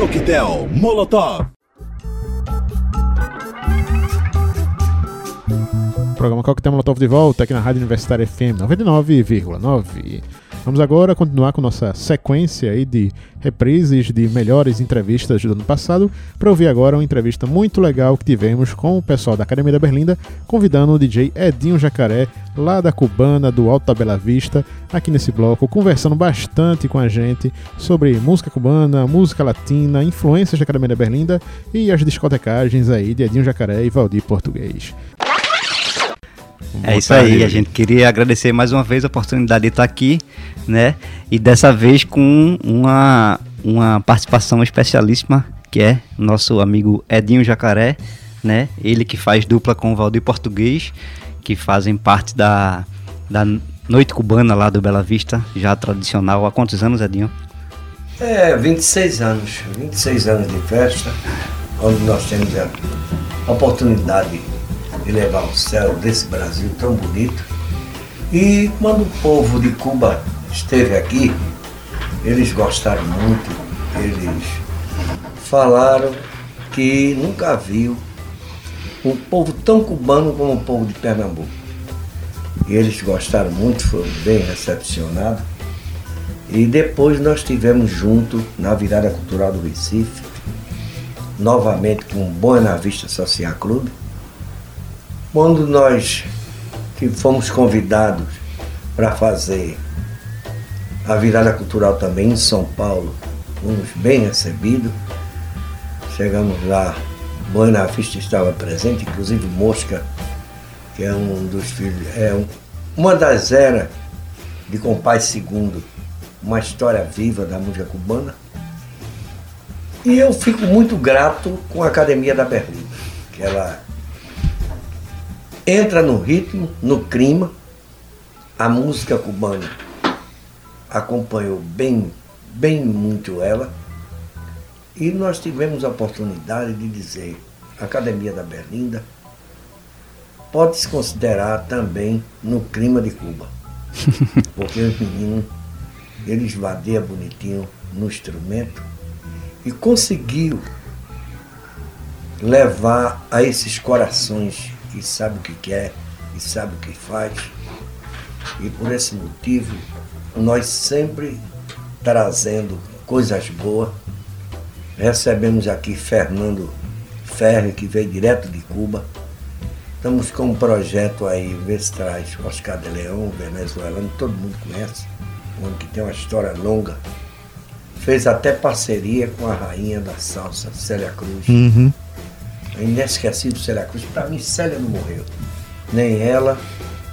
Coquetel Molotov. Programa Coquetel Molotov de volta aqui na Rádio Universitária FM 99,9. Vamos agora continuar com nossa sequência aí de reprises de melhores entrevistas do ano passado, para ouvir agora uma entrevista muito legal que tivemos com o pessoal da Academia da Berlinda, convidando o DJ Edinho Jacaré, lá da Cubana, do Alto da Bela Vista, aqui nesse bloco, conversando bastante com a gente sobre música cubana, música latina, influências da Academia da Berlinda e as discotecagens aí de Edinho Jacaré e Valdir Português. É isso aí, a gente queria agradecer mais uma vez a oportunidade de estar aqui, né? E dessa vez com uma, uma participação especialíssima, que é nosso amigo Edinho Jacaré, né? Ele que faz dupla com o Valdir Português, que fazem parte da, da Noite Cubana lá do Bela Vista, já tradicional. Há quantos anos, Edinho? É, 26 anos. 26 anos de festa, onde nós temos a oportunidade levar o céu desse Brasil tão bonito. E quando o povo de Cuba esteve aqui, eles gostaram muito, eles falaram que nunca viu um povo tão cubano como o povo de Pernambuco. E eles gostaram muito, foram bem recepcionados. E depois nós tivemos junto na virada cultural do Recife, novamente com o Boa Vista Social Clube, quando nós que fomos convidados para fazer a virada cultural também em São Paulo, fomos bem recebidos. Chegamos lá, Buena Vista estava presente, inclusive Mosca, que é um dos filhos, é um, uma das eras de Compás Segundo, uma história viva da música cubana. E eu fico muito grato com a Academia da Berlim, que ela entra no ritmo, no clima. A música cubana acompanhou bem, bem muito ela. E nós tivemos a oportunidade de dizer, a Academia da Berlinda pode se considerar também no clima de Cuba. Porque os meninos, eles vadeiam bonitinho no instrumento e conseguiu levar a esses corações que sabe o que quer e sabe o que faz. E por esse motivo, nós sempre trazendo coisas boas. Recebemos aqui Fernando Ferre, que veio direto de Cuba. Estamos com um projeto aí, vê se traz Oscar de Leão, venezuelano, todo mundo conhece, um homem que tem uma história longa. Fez até parceria com a rainha da salsa, Célia Cruz. Uhum. É inesquecível Célia Cruz. Para mim, Célia não morreu. Nem ela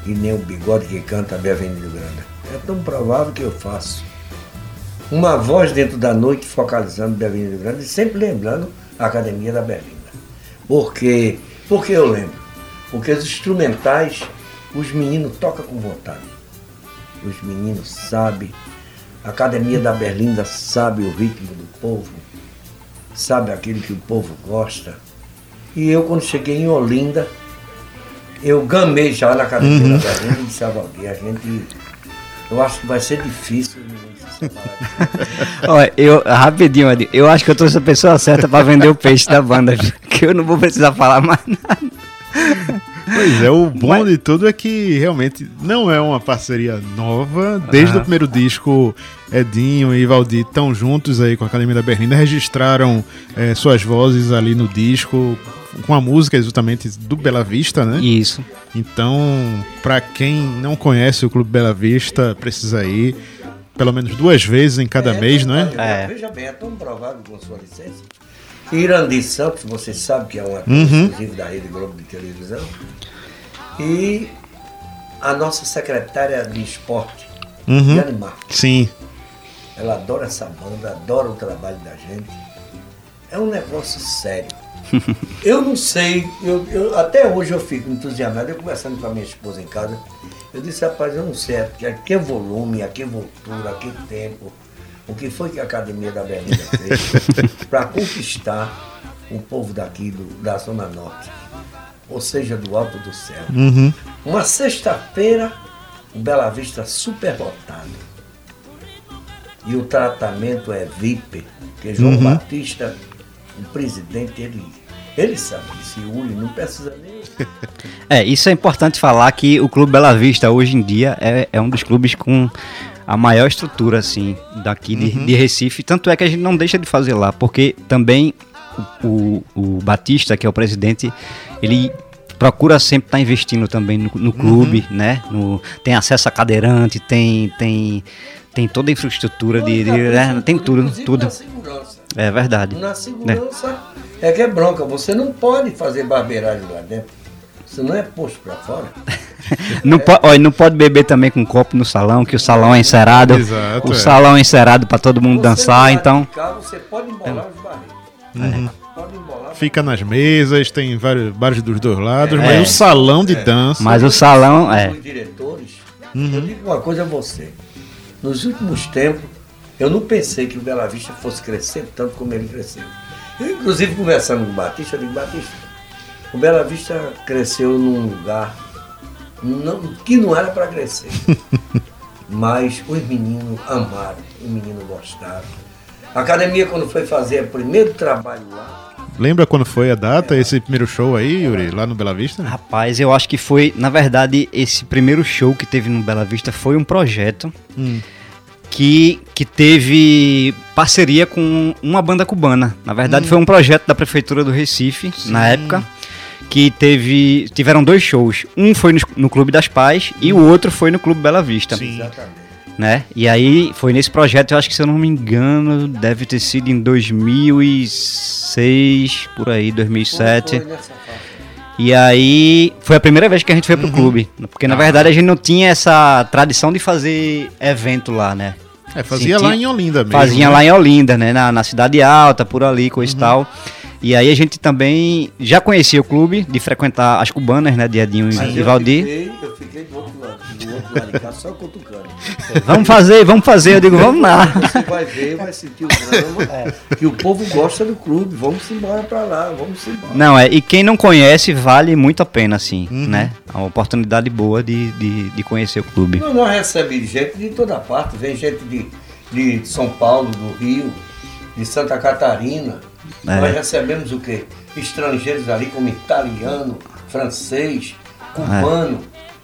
e nem o bigode que canta a Avenida Grande. É tão provável que eu faço. Uma voz dentro da noite focalizando a Avenida Grande e sempre lembrando a Academia da Berlinda. Porque, porque eu lembro? Porque os instrumentais, os meninos tocam com vontade. Os meninos sabem, a Academia da Berlinda sabe o ritmo do povo, sabe aquilo que o povo gosta e eu, quando cheguei em Olinda, eu gamei já na academia uhum. da Berlim e disse a Valdir, a gente. Eu acho que vai ser difícil. Olha, eu, rapidinho, eu acho que eu trouxe a pessoa certa para vender o peixe da banda, que eu não vou precisar falar mais nada. Pois é, o bom Mas... de tudo é que realmente não é uma parceria nova. Desde uhum. o primeiro disco, Edinho e Valdir estão juntos aí com a Academia da Berlinda, registraram é, suas vozes ali no disco, com a música exatamente do Bela Vista, né? Isso. Então, para quem não conhece o Clube Bela Vista, precisa ir pelo menos duas vezes em cada é, mês, não é? é? Veja bem, é tão provável com sua licença. Irandi Santos, você sabe que é um ator uhum. exclusivo da Rede Globo de televisão. E a nossa secretária de esporte, uhum. Yane Marques. Sim. Ela adora essa banda, adora o trabalho da gente. É um negócio sério. eu não sei, eu, eu, até hoje eu fico entusiasmado, eu conversando com a minha esposa em casa, eu disse, rapaz, eu não sei a que volume, a que voltura, a que tempo, o que foi que a Academia da Berlinda fez para conquistar o povo daqui do, da Zona Norte, ou seja, do alto do céu. Uhum. Uma sexta-feira, o Bela Vista super lotado. e o tratamento é VIP, porque João uhum. Batista, o presidente, ele, ele sabe que se une, não precisa nem. É, isso é importante falar que o Clube Bela Vista hoje em dia é, é um dos clubes com a maior estrutura assim daqui de, uhum. de, Recife. Tanto é que a gente não deixa de fazer lá, porque também o, o, o Batista, que é o presidente, ele procura sempre estar tá investindo também no, no clube, uhum. né? No, tem acesso a cadeirante, tem tem tem toda a infraestrutura de, de né? tem tudo, tudo. É verdade. Na segurança é. É que é bronca. Você não pode fazer barbeiragem lá dentro. Você não é posto para fora. não, é. po ó, não pode beber também com copo no salão, que o salão é encerado. Exato, o é. salão é encerado para todo mundo você dançar, então. Carro, você pode embolar os barris. Uhum. Pode embolar. Fica nas mesas, tem vários bares dos dois lados, mas é. o salão de é. dança. Mas o salão é. Os diretores, uhum. eu digo uma coisa a você. Nos últimos tempos, eu não pensei que o Bela Vista fosse crescer tanto como ele cresceu. Inclusive, conversando com o Batista, eu digo, Batista, o Bela Vista cresceu num lugar não, que não era para crescer. Mas os meninos amaram, os meninos gostaram. A academia, quando foi fazer o primeiro trabalho lá. Lembra quando foi a data, é. esse primeiro show aí, Yuri, lá no Bela Vista? Rapaz, eu acho que foi, na verdade, esse primeiro show que teve no Bela Vista foi um projeto. Hum que, que teve parceria com uma banda cubana. Na verdade, hum. foi um projeto da Prefeitura do Recife, Sim. na época, que teve tiveram dois shows. Um foi no, no Clube das Pais e o outro foi no Clube Bela Vista. Sim. Exatamente. Né? E aí foi nesse projeto, eu acho que se eu não me engano, deve ter sido em 2006, por aí, 2007. Foi, foi e aí foi a primeira vez que a gente foi pro uhum. clube. Porque na ah. verdade a gente não tinha essa tradição de fazer evento lá, né? É, fazia lá em Olinda mesmo. Fazia né? lá em Olinda, né? Na, na Cidade Alta, por ali, coisa uhum. e tal. E aí a gente também já conhecia o clube, de frequentar as cubanas, né? De Edinho e Valdir. Eu fiquei, eu fiquei do outro lado, do outro lado de cá, só cutucando. Vamos fazer, vamos fazer. Eu digo, vamos lá. Você vai ver, vai sentir o drama. É. Que o povo gosta do clube. Vamos embora pra lá, vamos embora. Não, é, e quem não conhece, vale muito a pena, assim, uhum. né? É uma oportunidade boa de, de, de conhecer o clube. Não, nós recebemos gente de toda parte, vem gente de, de São Paulo, do Rio, de Santa Catarina. É. Nós recebemos o quê? Estrangeiros ali como italiano, francês, cubano.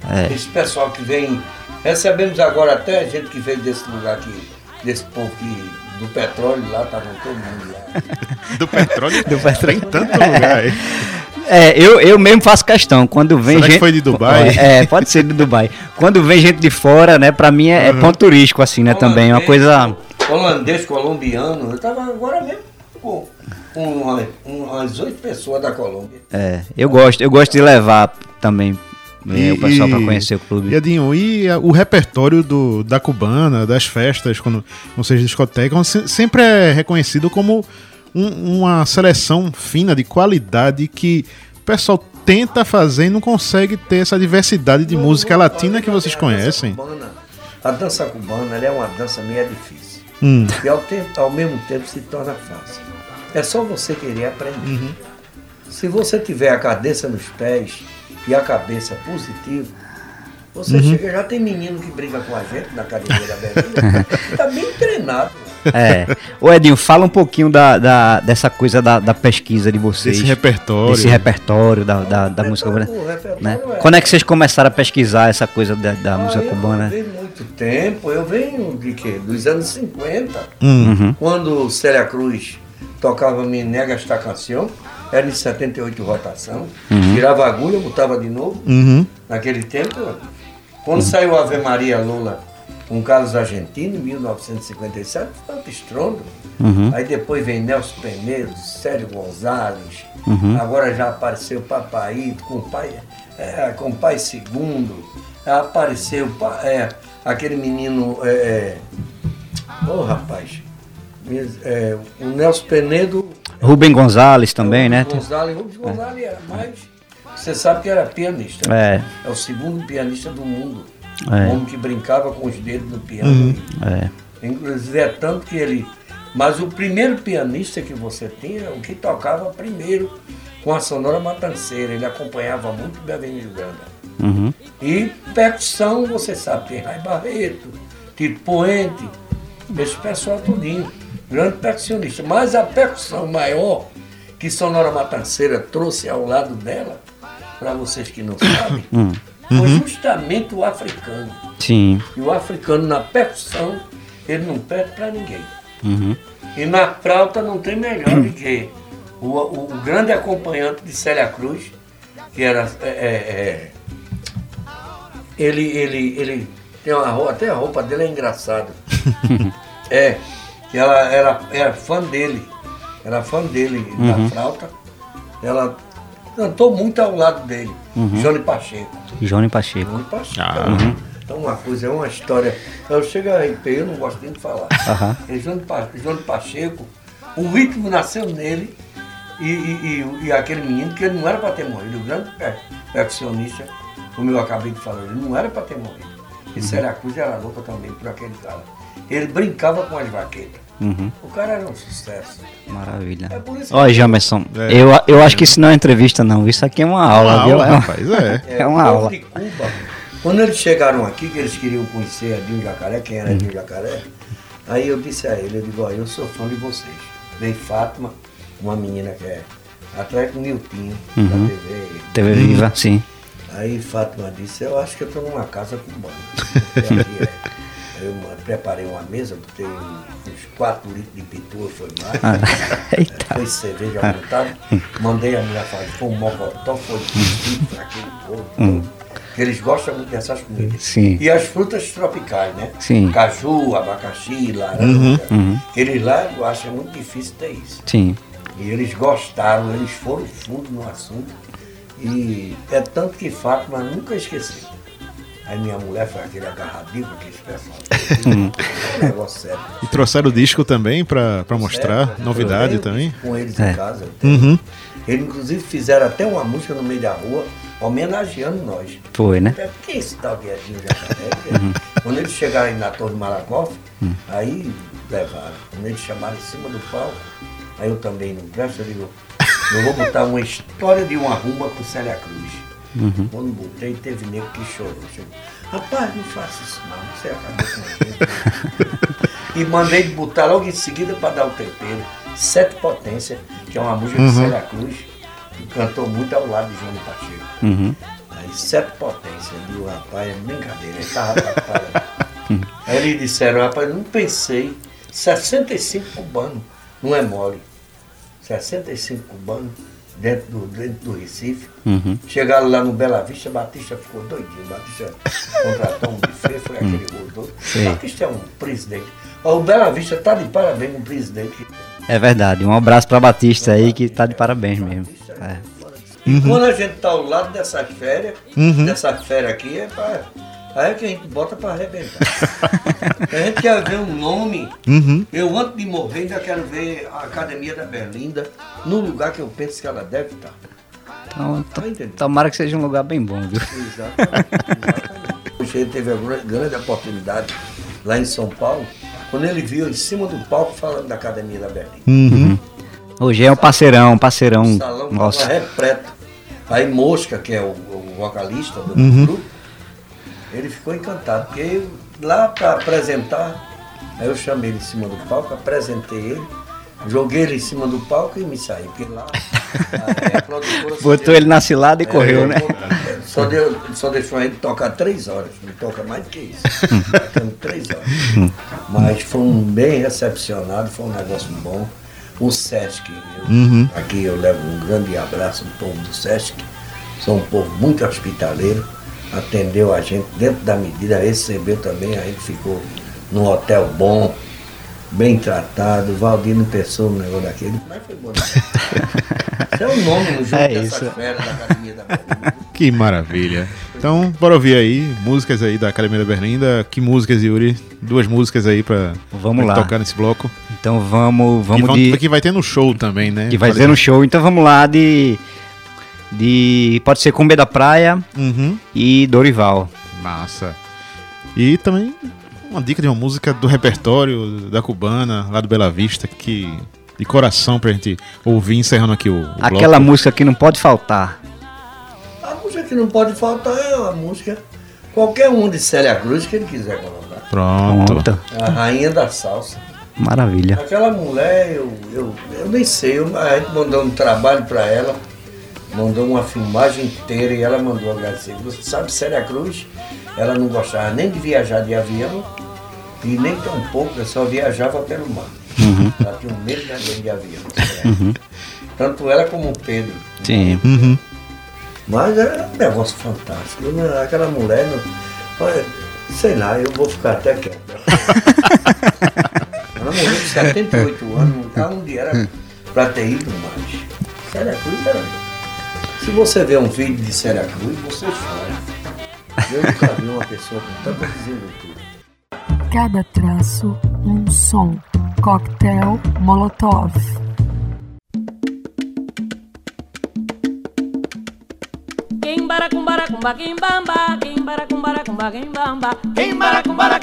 É. é. Esse pessoal que vem. Recebemos agora até gente que veio desse lugar aqui, desse povo que do petróleo lá, estavam todo mundo lá. do petróleo? do petróleo. Tem tanto lugar aí. É, eu, eu mesmo faço questão. Quando vem Será gente. foi de Dubai? É, pode ser de Dubai. Quando vem gente de fora, né, pra mim é, uhum. é ponto turístico, assim, né, holandês, também. É uma coisa. Holandês, colombiano. Eu tava agora mesmo com, com umas oito pessoas da Colômbia. É, eu gosto, eu gosto de levar também e, o pessoal para conhecer o clube. E Adinho, e a, o repertório do, da cubana, das festas, quando não seja discoteca, sempre é reconhecido como um, uma seleção fina de qualidade que o pessoal tenta fazer e não consegue ter essa diversidade de não, música não, latina que vocês conhecem. Cubana, a dança cubana é uma dança meio difícil. Hum. E ao, tempo, ao mesmo tempo se torna fácil. É só você querer aprender. Uhum. Se você tiver a cabeça nos pés e a cabeça positiva, você uhum. chega, já tem menino que briga com a gente na academia da tá bem treinado. É. Ô Edinho, fala um pouquinho da, da dessa coisa da, da, pesquisa de vocês. Desse repertório. Desse repertório da, da, da música cubana. Né? É. Quando é que vocês começaram a pesquisar essa coisa da, da ah, música cubana? Eu venho muito tempo, eu venho de quê? Dos anos 50, uhum. quando Célia Cruz tocava Me Nega Esta Canção, era em 78 rotação, uhum. tirava agulha, botava de novo. Uhum. Naquele tempo, quando saiu Ave Maria Lula com Carlos Argentino, em 1957, foi um estrondo. Uhum. Aí depois vem Nelson Penedo, Sérgio Gonzalez, uhum. agora já apareceu Papaito com pai, é, com o pai segundo, apareceu é, aquele menino. É, é, ô oh, rapaz, é, o Nelson Penedo. Rubem Gonzalez também, né? Gonzalez, Rubem Gonzalez era mais. Você sabe que era pianista. É. É o segundo pianista do mundo. É. Um homem que brincava com os dedos no piano. Uhum. É. Inclusive é tanto que ele. Mas o primeiro pianista que você tinha, o que tocava primeiro com a Sonora Matanceira, ele acompanhava muito o Beverly. Uhum. E percussão, você sabe, tem Rai Barreto, Tito Poente, Esse pessoal tudinho, grande percussionista. Mas a percussão maior que Sonora Matanceira trouxe ao lado dela, para vocês que não sabem, Hum. foi justamente o africano. Sim. E o africano na percussão, ele não perde para ninguém. Uhum. E na flauta não tem melhor do que o, o- o grande acompanhante de Célia Cruz, que era. é, é, é, ele, ele, ele tem uma roupa, até a roupa dele é engraçada. é, ela era, era fã dele, era fã dele Uhum. da flauta. Ela cantou muito ao lado dele, Uhum. Johnny Pacheco. Johnny Pacheco. Johnny Pacheco. Ah. Uhum. Então uma coisa, é uma história. Eu chego a arrepiar, eu não gosto nem de falar. Aham. É Pa- João de Pacheco, o ritmo nasceu nele e, e- e- e aquele menino que ele não era para ter morrido, o grande per- percussionista, como eu acabei de falar, ele não era para ter morrido. E Célia Cruz era louca também por aquele cara. Ele brincava com as vaquetas. Uhum. O cara era um sucesso. Maravilha. É por isso que- Ó, Jamerson, É. eu, eu acho que isso não é entrevista, não. Isso aqui é uma aula, Uma viu? aula, É uma- rapaz, é. É uma povo aula. de Cuba, quando eles chegaram aqui, que eles queriam conhecer a Dinho Jacaré, quem era Dinho Jacaré, aí eu disse a ele, eu digo, ó, eu sou fã de vocês. Veio Fátima, uma menina que é atrás com o Miltinho, Uhum. da TV. TV Viva, sim. Aí Fátima disse, eu acho que eu estou numa casa cubana. Eu preparei uma mesa, botei uns 4 litros de pitua, foi mais. Ah, eita. Foi cerveja à vontade. Mandei a mulher fazer, foi um mocotó, foi um aquele povo. Hum. Eles gostam muito dessas comidas. Sim. E as frutas tropicais, né? Sim. Caju, abacaxi, laranja. uhum. Eles lá eu acho muito difícil ter isso. Sim. E eles gostaram, eles foram fundo no assunto. E é tanto que Fátima nunca esqueceu. Aí minha mulher foi aquele agarradinho com aqueles pessoal. É um negócio sério. E trouxeram o disco também pra mostrar, Certo? novidade também. Com eles É. em casa. Uhum. Eles inclusive fizeram até uma música no meio da rua, homenageando nós. Foi, né? É, Quem é esse tal de Edinho Jacaré? Quando eles chegaram aí na Torre Malakoff, aí levaram. Quando eles chamaram em cima do palco, aí eu também não presto, eu digo, eu vou botar uma história de uma rumba com Célia Cruz. Quando botei, teve nego que chorou. chegou, Rapaz, não faça isso não, você acabou com a. E mandei botar logo em seguida para dar o tempero. Sete Potência, que é uma música de Célia Cruz, que cantou muito ao lado de João Pacheco. Uhum. Aí sete potências, viu, rapaz, é brincadeira, ele tava preparado. Aí eles disseram, rapaz, não pensei, 65 cubanos, não é mole. 65 cubanos dentro do, dentro do Recife. Uhum. Chegaram lá no Bela Vista, Batista ficou doidinho. Batista contratou um buffet, foi aquele rodou. Sim. Batista é um presidente. O Bela Vista tá de parabéns com o presidente. É verdade. Um abraço pra Batista aí que tá de parabéns mesmo. É. E quando a gente tá ao lado dessas férias, dessa férias aqui, é pra, aí é que a gente bota pra arrebentar. a gente quer ver um nome. Uhum. Eu, antes de morrer, ainda quero ver a Academia da Berlinda no lugar que eu penso que ela deve estar. Então, Tá tomara que seja um lugar bem bom, viu? Exatamente. exatamente. Puxa, ele teve a gra- grande oportunidade lá em São Paulo, quando ele viu em cima do palco falando da Academia da Berlinda. Uhum. Hoje é um parceirão, parceirão. O salão Nossa. repleto. Aí Mosca, que é o, o vocalista do Uhum. grupo, ele ficou encantado, porque eu, lá para apresentar, aí eu chamei ele em cima do palco, apresentei ele, joguei ele em cima do palco e me saí, porque lá só Botou ele na cilada e é, correu, né? Só, deu, só deixou ele tocar três horas, não toca mais do que isso. Tocando três horas. Mas foi um bem recepcionado, foi um negócio bom. O Sesc, eu- Uhum. aqui eu levo um grande abraço ao povo do Sesc, são um povo muito hospitaleiro, atendeu a gente dentro da medida, recebeu também, a gente ficou num hotel bom, bem tratado, o Valdir não pensou no negócio daquele, mas foi bom. Esse é o nome no jogo É dessas isso. férias da Academia da Berlinda. Que maravilha. Então, bora ouvir aí músicas aí da Academia da Berlinda. Que músicas, Yuri? Duas músicas aí pra, Vamos pra lá. tocar nesse bloco. Então vamos, que, vamos vão- de. que vai ter no show também, né? Que vai ser no show. Então vamos lá de. De. Pode ser Cumbia da Praia Uhum. e Dorival. Massa. E também uma dica de uma música do repertório da cubana, lá do Bela Vista, que de coração pra gente ouvir encerrando aqui o, o Aquela bloco. música que não pode faltar. A música que não pode faltar é a música, qualquer um de Célia Cruz que ele quiser colocar. Pronto. Pronto. A rainha da salsa. Maravilha. Aquela mulher, eu, eu, eu nem sei, eu, a gente mandou um trabalho para ela, mandou uma filmagem inteira e ela mandou agradecer. Você sabe, Célia Cruz, ela não gostava nem de viajar de avião e nem tão pouco, ela só viajava pelo mar. Uhum. Ela tinha um medo de, de avião. Uhum. Tanto ela como o Pedro. Sim. Uhum. Mas é um negócio fantástico. Aquela mulher, não, sei lá, eu vou ficar até quieto. ela morreu com 78 anos, não onde era para ter ido mais. Célia Cruz era. Se você vê um vídeo de Célia Cruz, você chora. Eu nunca vi uma pessoa com tanta desenvoltura. Cada traço, um som. Coquetel Molotov. Kimbara kumbara kumba kimbamba, kimbara kumbara kumba kimbamba, kimbara kumbara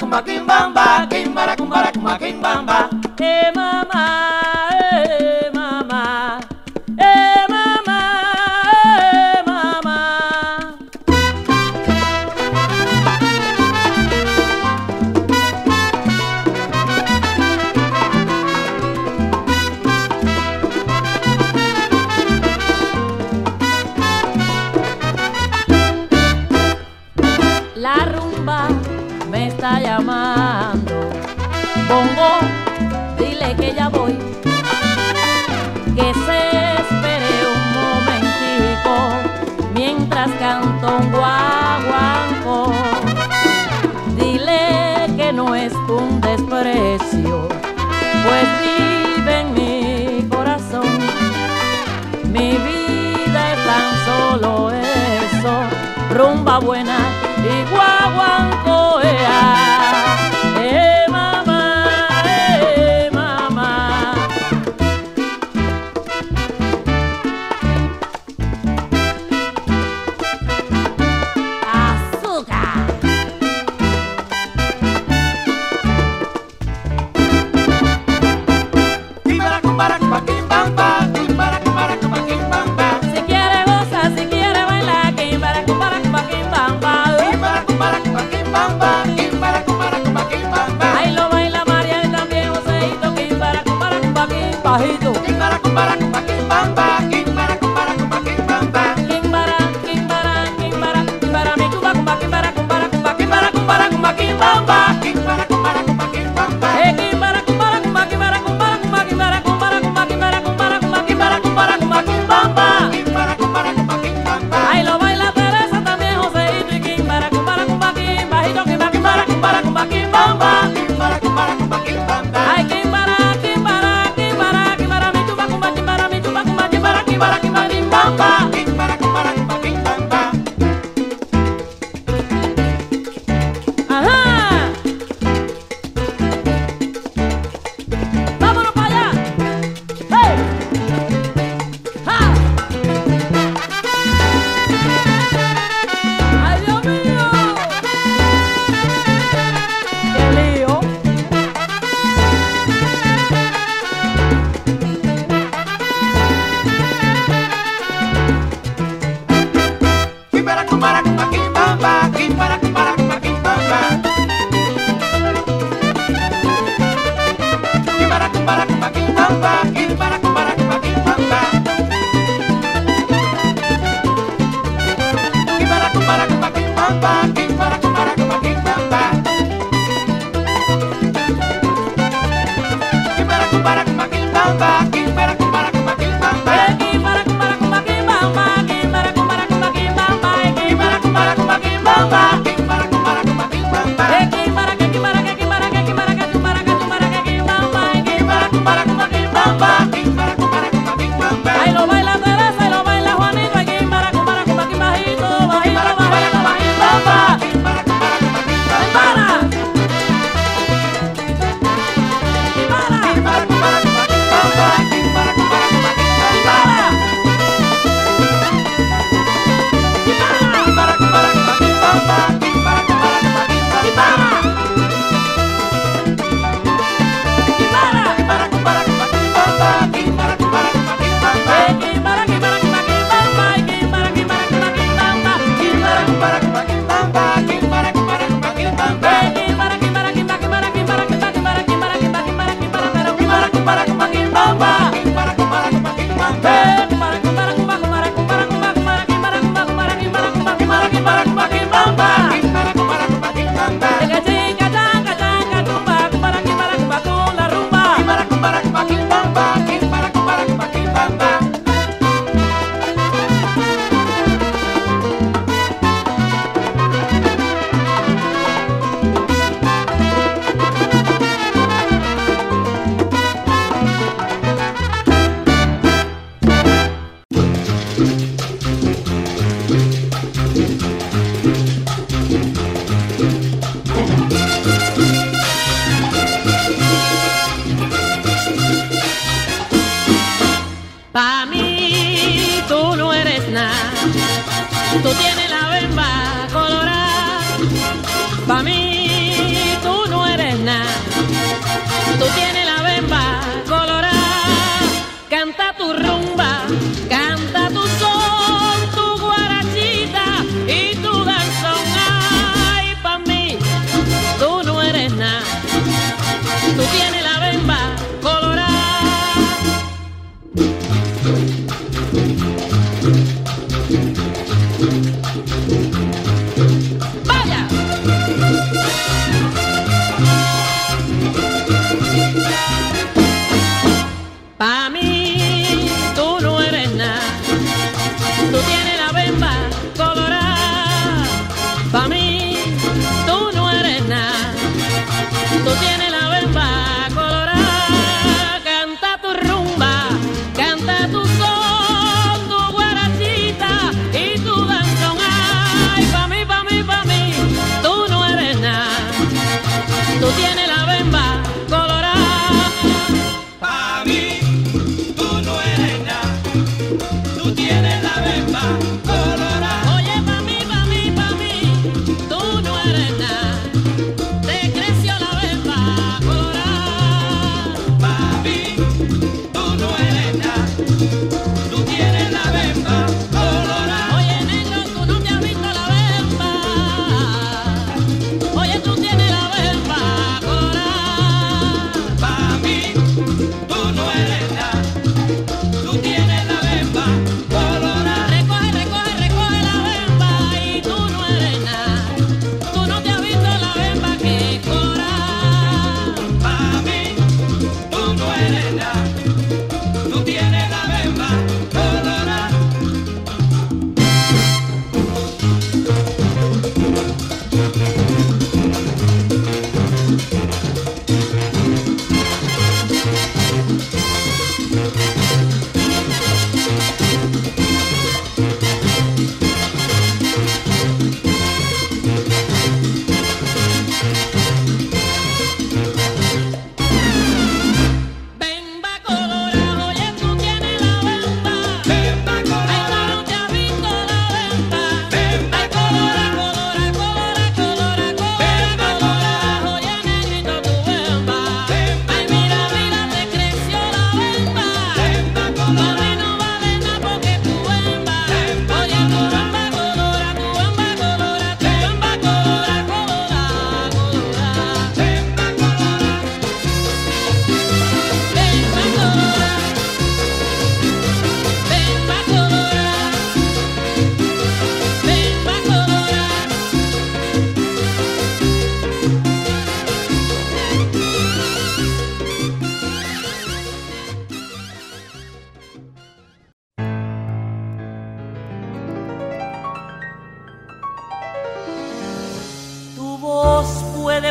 Bye.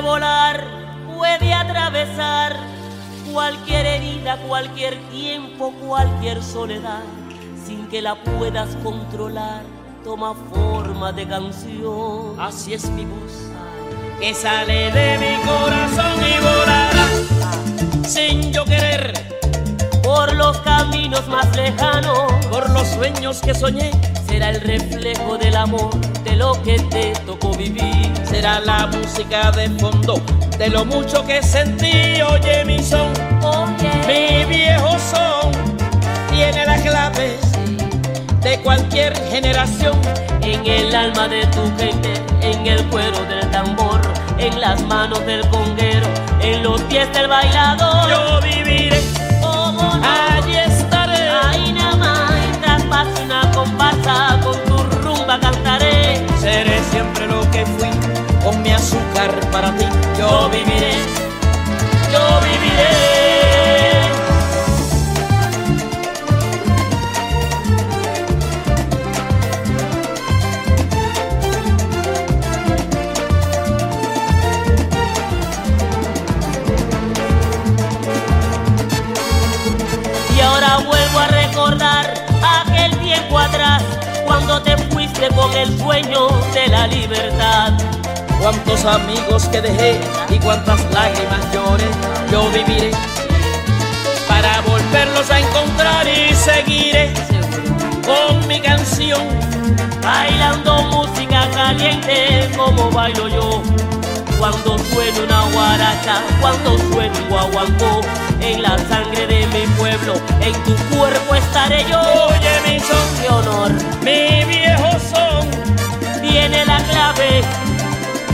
puede volar, puede atravesar cualquier herida, cualquier tiempo, cualquier soledad, sin que la puedas controlar, toma forma de canción. Así es mi voz, que sale de mi corazón y volará sin yo querer. Por los caminos más lejanos, por los sueños que soñé, será el reflejo del amor de lo que te tocó vivir. Será la música de fondo de lo mucho que sentí. Oye, mi son, oye. mi viejo son, tiene las claves de cualquier generación. En el alma de tu gente, en el cuero del tambor, en las manos del conguero, en los pies del bailador. Para mí, yo viviré, yo viviré. Y ahora vuelvo a recordar aquel tiempo atrás cuando te fuiste con el sueño de la libertad cuántos amigos que dejé y cuántas lágrimas lloré, yo viviré para volverlos a encontrar y seguiré con mi canción, bailando música caliente como bailo yo. Cuando suena una guaracha, cuando suena un guaguancó, en la sangre de mi pueblo, en tu cuerpo estaré yo. Oye mi son de honor, mi viejo son, tiene la clave